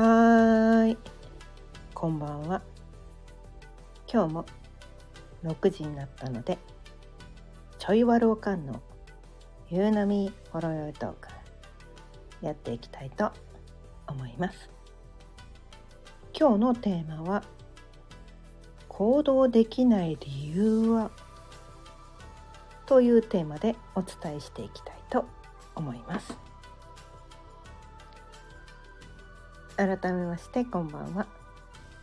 はーい。こんばんは。今日も6時になったので、ちょいわろうかんの夕波ほろよいトークやっていきたいと思います。今日のテーマは行動できない理由は？というテーマでお伝えしていきたいと思います。改めましてこんばんは。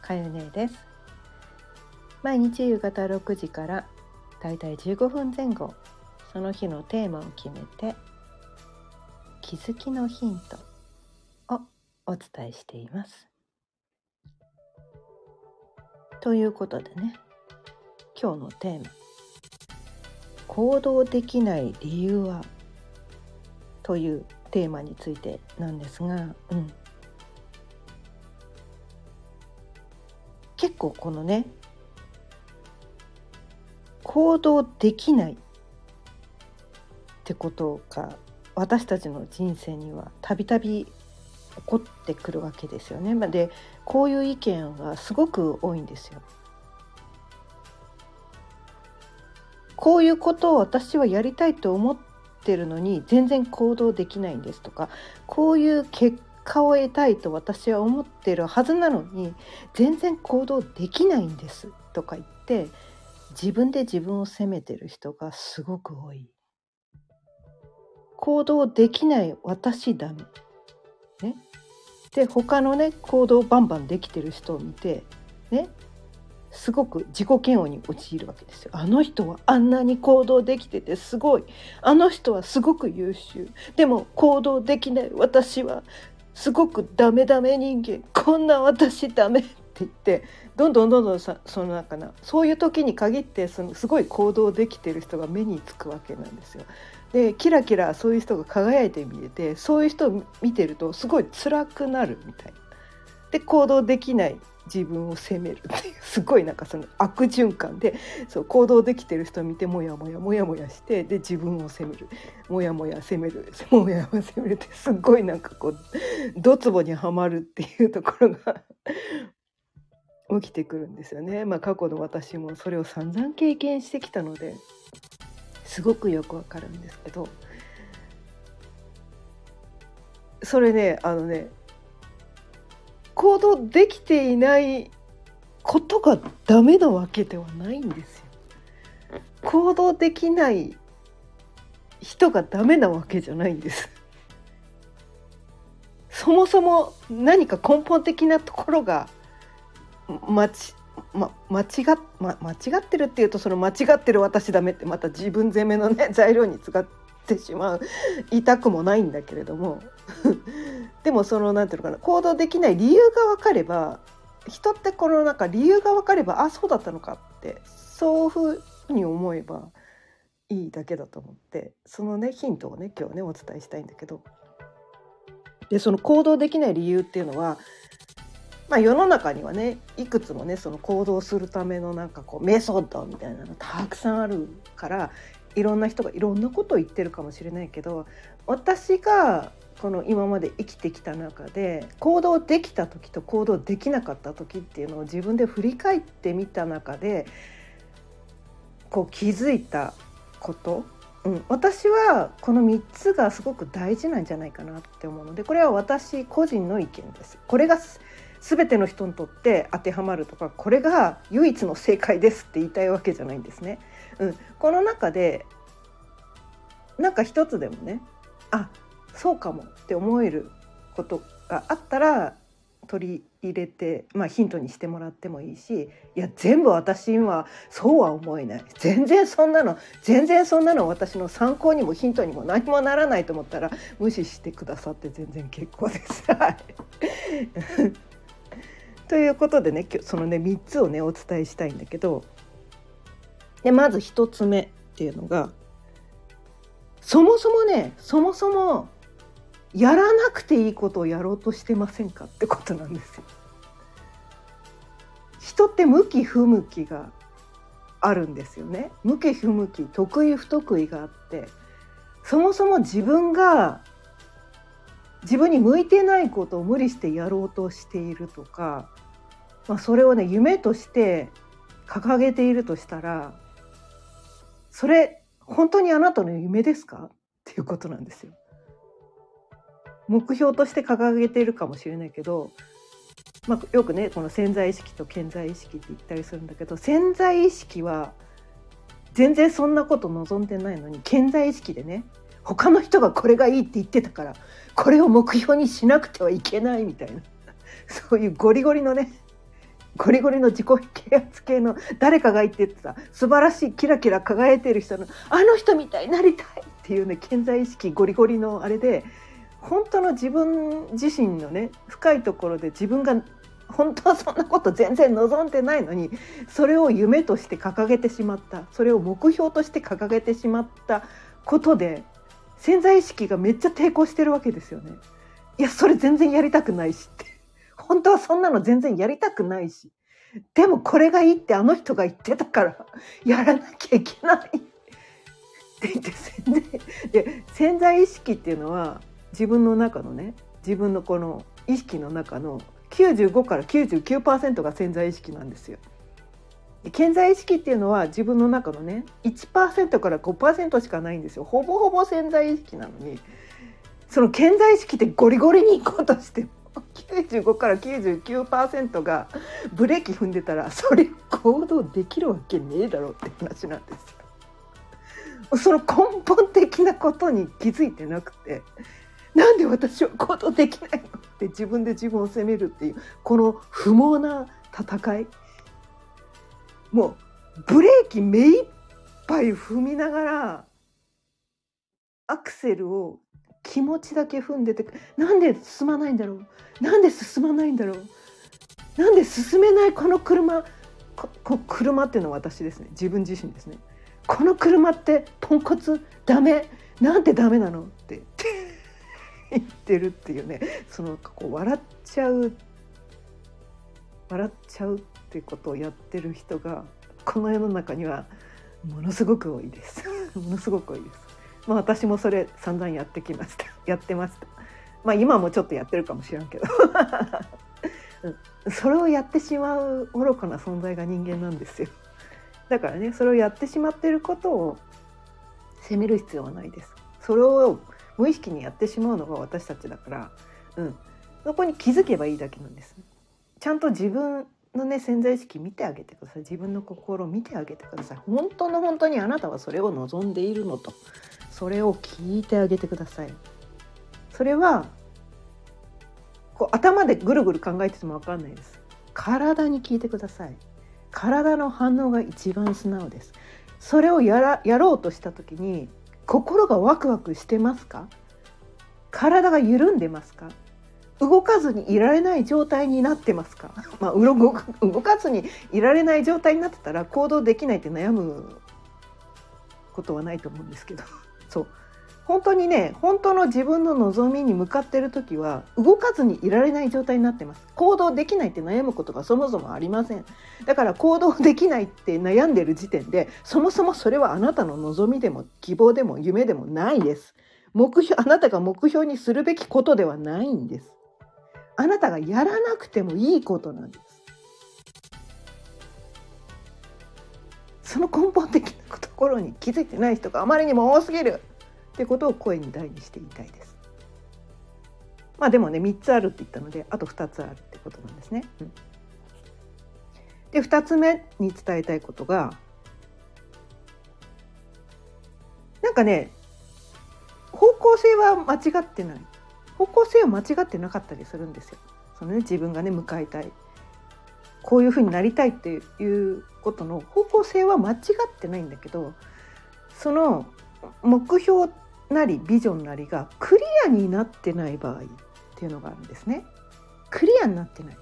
かゆねです。毎日夕方6時からだいたい15分前後その日のテーマを決めて気づきのヒントをお伝えしています。ということでね今日のテーマ行動できない理由は？というテーマについてなんですが、うん、結構このね行動できないってことが私たちの人生にはたびたび起こってくるわけですよね。でこういう意見がすごく多いんですよ。こういうことを私はやりたいと思ってるのに全然行動できないんですとかこういう結果を得たいと私は思ってるはずなのに全然行動できないんですとか言って自分で自分を責めてる人がすごく多い。行動できない私ダメ。ね。で他のね行動バンバンできてる人を見てねすごく自己嫌悪に陥るわけですよ。あの人はあんなに行動できててすごい。あの人はすごく優秀。でも行動できない私はすごくダメダメ人間こんな私ダメって言ってどんどんどんどんさそのなんかなそういう時に限ってそのすごい行動できてる人が目につくわけなんですよ。でキラキラそういう人が輝いて見えてそういう人を見てるとすごい辛くなるみたいな。で行動できない自分を責めるっていうすごいなんかその悪循環でそう行動できてる人を見てモヤモヤモヤモヤしてで自分を責める。モヤモヤ責める。モヤモヤ責めるってすごいなんかこうドツボにはまるっていうところが 起きてくるんですよね。まあ、過去の私もそれを散々経験してきたのですごくよくわかるんですけど。それねあのね行動できていないことがダメなわけではないんですよ。行動できない人がダメなわけじゃないんです。そもそも何か根本的なところが間ち、ま、間違っ、ま、間違ってるっていうとその間違ってる私ダメってまた自分責めのね材料に使ってしまう痛くもないんだけれどもでもその何て言うのかな行動できない理由が分かれば人ってこの中理由が分かればあそうだったのかってそういうふうに思えばいいだけだと思ってそのねヒントをね今日ねお伝えしたいんだけど。でその行動できない理由っていうのはまあ、世の中にはねいくつもねその行動するためのなんかこうメソッドみたいなのたくさんあるからいろんな人がいろんなことを言ってるかもしれないけど私がこの今まで生きてきた中で行動できた時と行動できなかった時っていうのを自分で振り返ってみた中でこう気づいたこと、うん、私はこの3つがすごく大事なんじゃないかなって思うのでこれは私個人の意見です。これが全ての人にとって当てはまるとかこれが唯一の正解ですって言いたいわけじゃないんですね。うん、この中でなんか一つでもねあそうかもって思えることがあったら取り入れて、まあ、ヒントにしてもらってもいいしいや全部私にはそうは思えない全然そんなの全然そんなの私の参考にもヒントにも何もならないと思ったら無視してくださって全然結構です。ということでねそのね3つをねお伝えしたいんだけどでまず1つ目っていうのがそもそもねそもそもやらなくていいことをやろうとしてませんかってことなんですよ。人って向き不向きがあるんですよね。向き不向き得意不得意があってそもそも自分が自分に向いてないことを無理してやろうとしているとか、まあ、それをね夢として掲げているとしたらそれ本当にあなたの夢ですかっていうことなんですよ。目標として掲げているかもしれないけど、まあ、よくねこの潜在意識と潜在意識って言ったりするんだけど潜在意識は全然そんなこと望んでないのに潜在意識でね他の人がこれがいいって言ってたからこれを目標にしなくてはいけないみたいな そういうゴリゴリのねゴリゴリの自己啓発系の誰かが言ってた素晴らしいキラキラ輝いてる人のあの人みたいになりたいっていうね潜在意識ゴリゴリのあれで本当の自分自身のね深いところで自分が本当はそんなこと全然望んでないのにそれを夢として掲げてしまった。それを目標として掲げてしまった。ことで潜在意識がめっちゃ抵抗してるわけですよね。いやそれ全然やりたくないしって。本当はそんなの全然やりたくないし。でもこれがいいってあの人が言ってたからやらなきゃいけない。って言って潜在で潜在意識っていうのは自分の中のね自分のこの意識の中の95から99%が潜在意識なんですよ。潜在意識っていうのは自分の中のね1%から5%しかないんですよほぼほぼ潜在意識なのにその潜在意識ってゴリゴリに行こうとして95から99%がブレーキ踏んでたらそれ行動できるわけねえだろうって話なんですよ。その根本的なことに気づいてなくてなんで私は行動できないのって自分で自分を責めるっていうこの不毛な戦い。もうブレーキ目いっぱい踏みながらアクセルを気持ちだけ踏んでてなんで進まないんだろう？なんで進まないんだろう？なんで進めないこの車？ここ車っていうのは私ですね。自分自身ですね。この車ってポンコツダメ？なんてダメなの？って。言ってるっていうねそのこう笑っちゃう笑っちゃうっていうことをやってる人がこの世の中にはものすごく多いです。ものすごく多いです。まあ私もそれ散々やってきました。やってました。まあ今もちょっとやってるかもしれんけど。それをやってしまう愚かな存在が人間なんですよ。だからねそれをやってしまっていることを責める必要はないです。それを無意識にやってしまうのが私たちだから、うん、そこに気づけばいいだけなんです。ちゃんと自分のね潜在意識見てあげてください。自分の心を見てあげてください。本当の本当にあなたはそれを望んでいるのと。それを聞いてあげてください。それはこう頭でぐるぐる考えてても分かんないです。体に聞いてください。体の反応が一番素直です。それをやらやろうとした時に心がワクワクしてますか？体が緩んでますか？動かずにいられない状態になってますか、まあ、動か動かずにいられない状態になってたら行動できないって悩むことはないと思うんですけど。そう。本当にね本当の自分の望みに向かっている時は動かずにいられない状態になってます。行動できないって悩むことがそもそもありません。だから行動できないって悩んでる時点でそもそもそれはあなたの望みでも希望でも夢でもないです。目標あなたが目標にするべきことではないんです。あなたがやらなくてもいいことなんです。その根本的なところに気づいてない人があまりにも多すぎる。ってことを声に大にして言いたいです。まあでもね3つあるって言ったのであと2つあるってことなんですね。うん、で2つ目に伝えたいことがなんかね方向性は間違ってない方向性は間違ってなかったりするんですよ。そのね、自分がね向かいたいこういうふうになりたいっていうことの方向性は間違ってないんだけどその目標なりビジョンなりがクリアになってない場合っていうのがあるんですね。クリアになってない。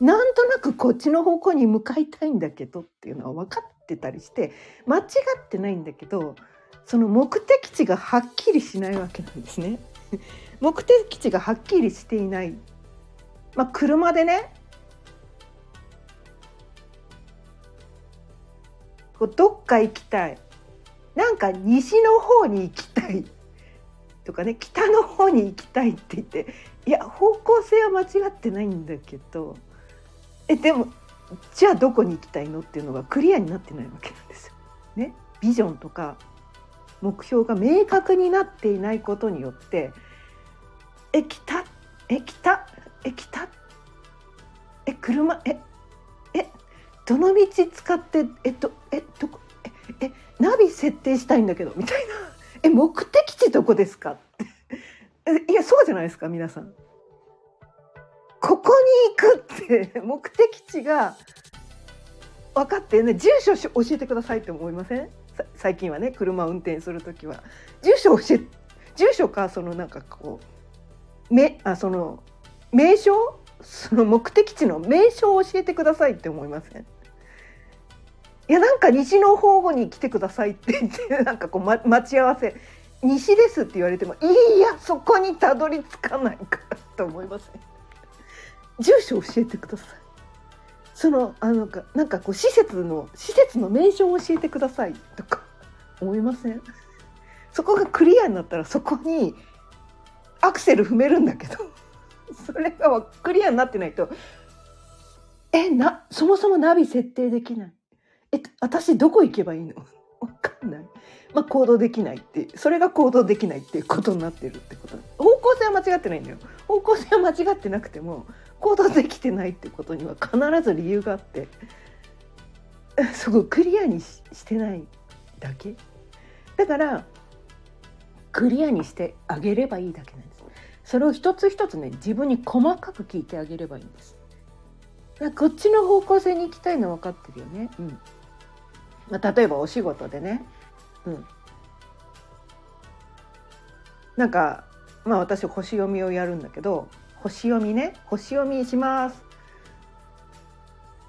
なんとなくこっちの方向に向かいたいんだけどっていうのは分かってたりして間違ってないんだけどその目的地がはっきりしないわけなんですね。目的地がはっきりしていない。まあ、車でねどっか行きたいなんか西の方に行きたいとかね北の方に行きたいって言っていや方向性は間違ってないんだけどえでもじゃあどこに行きたいのっていうのがクリアになってないわけなんですよ。ね、ビジョンとか目標が明確になっていないことによってえ来たえ来たえ来たえ車ええどの道使ってえっとえどこえナビ設定したいんだけどみたいな。え目的地どこですか？っていやそうじゃないですか皆さん。ここに行くって 目的地が分かってね。住所教えてくださいって思いません？最近はね車を運転する時は。住所教え住所かそのなんかこうめあその名称？その目的地の名称を教えてくださいって思いません？いやなんか西の方に来てくださいって言ってなんかこう、ま、待ち合わせ西ですって言われてもいやそこにたどり着かないかと思いますね。住所教えてください。そのあのなんかこう施設の施設の名称を教えてくださいとか思いません？そこがクリアになったらそこにアクセル踏めるんだけどそれがクリアになってないとえなそもそもナビ設定できないえ私どこ行けばいいの？わかんない。まあ、行動できないってそれが行動できないっていうことになってるってこと。方向性は間違ってないんだよ。方向性は間違ってなくても行動できてないってことには必ず理由があってすごいクリアにしてないだけ。だからクリアにしてあげればいいだけなんです。それを一つ一つね自分に細かく聞いてあげればいいんです。こっちの方向性に行きたいの分かってるよね。うん。まあ、例えばお仕事でね、うん、なんかまあ私星読みをやるんだけど星読みね。星読みします。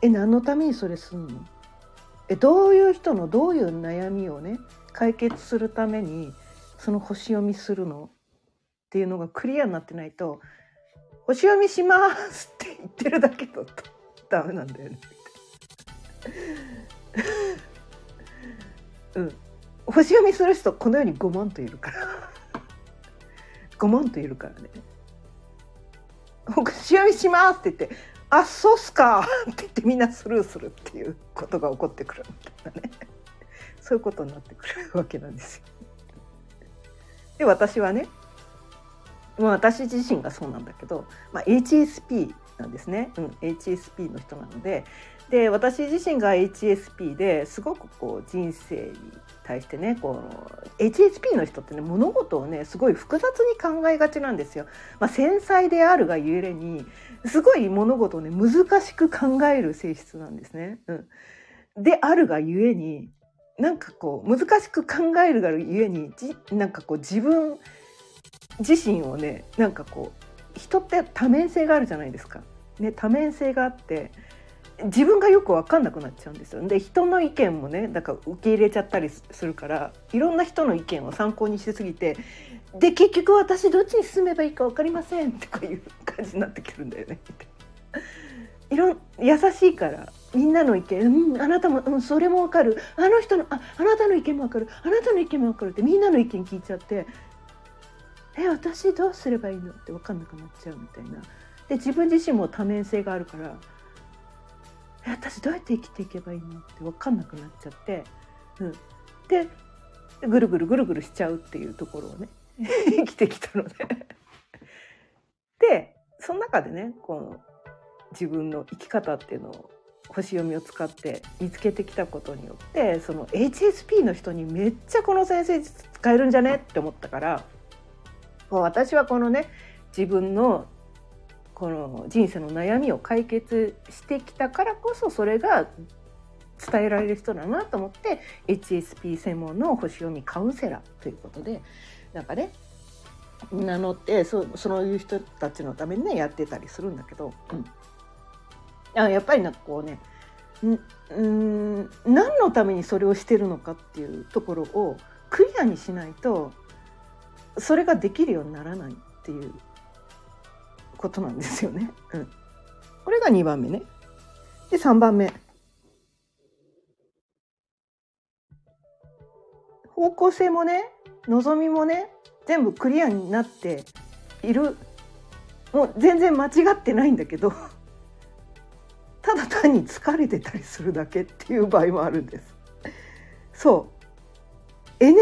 え何のためにそれすんの？えどういう人の？どういう悩みをね解決するためにその星読みするの？っていうのがクリアになってないと「星読みします」って言ってるだけだと。ダメなんだよね。うん、星読みする人この世に5万といるから。5万といるからね。星読みしますって言って「あそうっすか」って言ってみんなスルーするっていうことが起こってくるみたいなね。そういうことになってくるわけなんですよ。で私はねもう私自身がそうなんだけど、まあ、HSP なんですね、うん、HSP の人なのでで私自身が HSP ですごくこう人生に対してねこう HSP の人ってね物事をねすごい複雑に考えがちなんですよ。まあ、繊細であるがゆえにすごい物事をね難しく考える性質なんですね。うん、であるがゆえになんかこう難しく考えるがゆえになんかこう自分自身をねなんかこう人って多面性があるじゃないですか。ね、多面性があって自分がよく分かんなくなっちゃうんですよ。で人の意見もねだから受け入れちゃったりするからいろんな人の意見を参考にしすぎてで結局私どっちに進めばいいか分かりませんとかいう感じになってくるんだよね。いろん優しいからみんなの意見、うん、あなたも、うん、それも分かるあの人のああなたの意見も分かるあなたの意見も分かるってみんなの意見聞いちゃってえ私どうすればいいの？って分かんなくなっちゃうみたいな。で自分自身も多面性があるからえ私どうやって生きていけばいいの？って分かんなくなっちゃって、うん、でぐるぐるぐるぐるしちゃうっていうところをね 生きてきたので。でその中でねこの自分の生き方っていうのを星読みを使って見つけてきたことによってその HSP の人にめっちゃこの先生使えるんじゃね？って思ったからもう私はこのね自分のこの人生の悩みを解決してきたからこそそれが伝えられる人だなと思って HSP 専門の星読みカウンセラーということでなんかね名乗ってそそういう人たちのためにねやってたりするんだけど、うん、あやっぱりなんかこうねうん何のためにそれをしてるのかっていうところをクリアにしないとそれができるようにならないっていうことなんですよね。うん、これが2番目ね。で3番目。方向性もね望みもね全部クリアになっているもう全然間違ってないんだけどただ単に疲れてたりするだけっていう場合もあるんです。そうエネル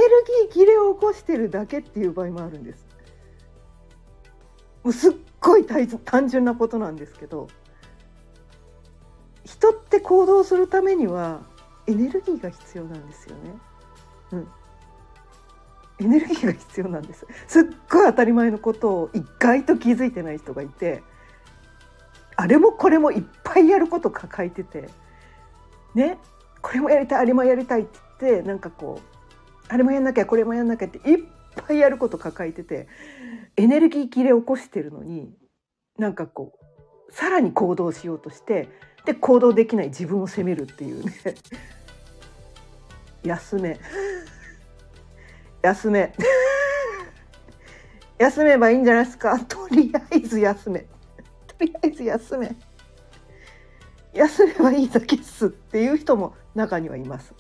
ギー切れを起こしてるだけっていう場合もあるんです。もうすっごい単純なことなんですけど人って行動するためにはエネルギーが必要なんですよね。うん、エネルギーが必要なんですすっごい当たり前のことを意外と気づいてない人がいてあれもこれもいっぱいやること抱えててねこれもやりたいあれもやりたいって言ってなんかこうあれもやんなきゃこれもやんなきゃっていっぱいやること抱えててエネルギー切れ起こしてるのになんかこうさらに行動しようとしてで行動できない自分を責めるっていうね。休め。休め。休めばいいんじゃないですか。とりあえず休め。とりあえず休め。休めばいいだけっすっていう人も中にはいます。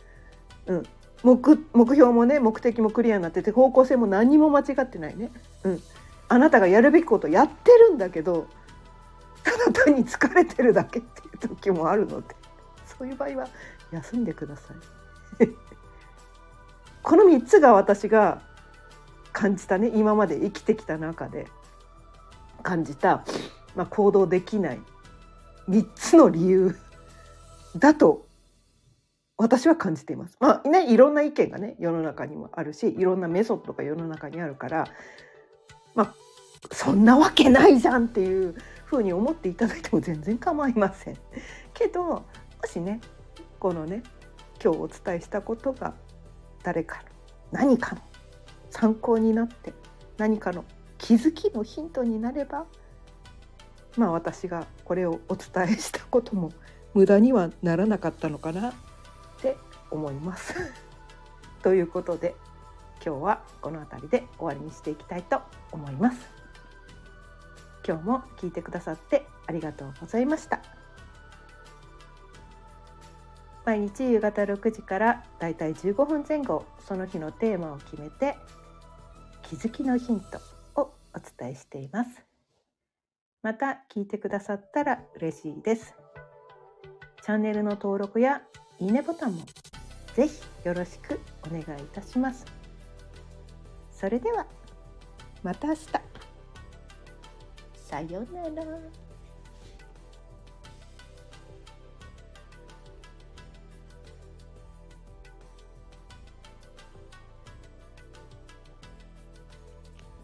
うん、目標もね目的もクリアになってて方向性も何も間違ってないね。うん、あなたがやるべきことやってるんだけどただ単に疲れてるだけっていう時もあるのでそういう場合は休んでください。この3つが私が感じたね今まで生きてきた中で感じた、まあ、行動できない3つの理由だと私は感じています。まあねいろんな意見がね世の中にもあるしいろんなメソッドが世の中にあるからまあそんなわけないじゃんっていうふうに思っていただいても全然構いません。けどもしねこのね今日お伝えしたことが誰かの何かの参考になって何かの気づきのヒントになればまあ私がこれをお伝えしたことも無駄にはならなかったのかな思います。ということで今日はこの辺りで終わりにしていきたいと思います。今日も聞いてくださってありがとうございました。毎日夕方6時からだいたい15分前後その日のテーマを決めて気づきのヒントをお伝えしていますまた聞いてくださったら嬉しいですチャンネルの登録やいいねボタンもぜひよろしくお願いいたします。それではまた明日。さようなら。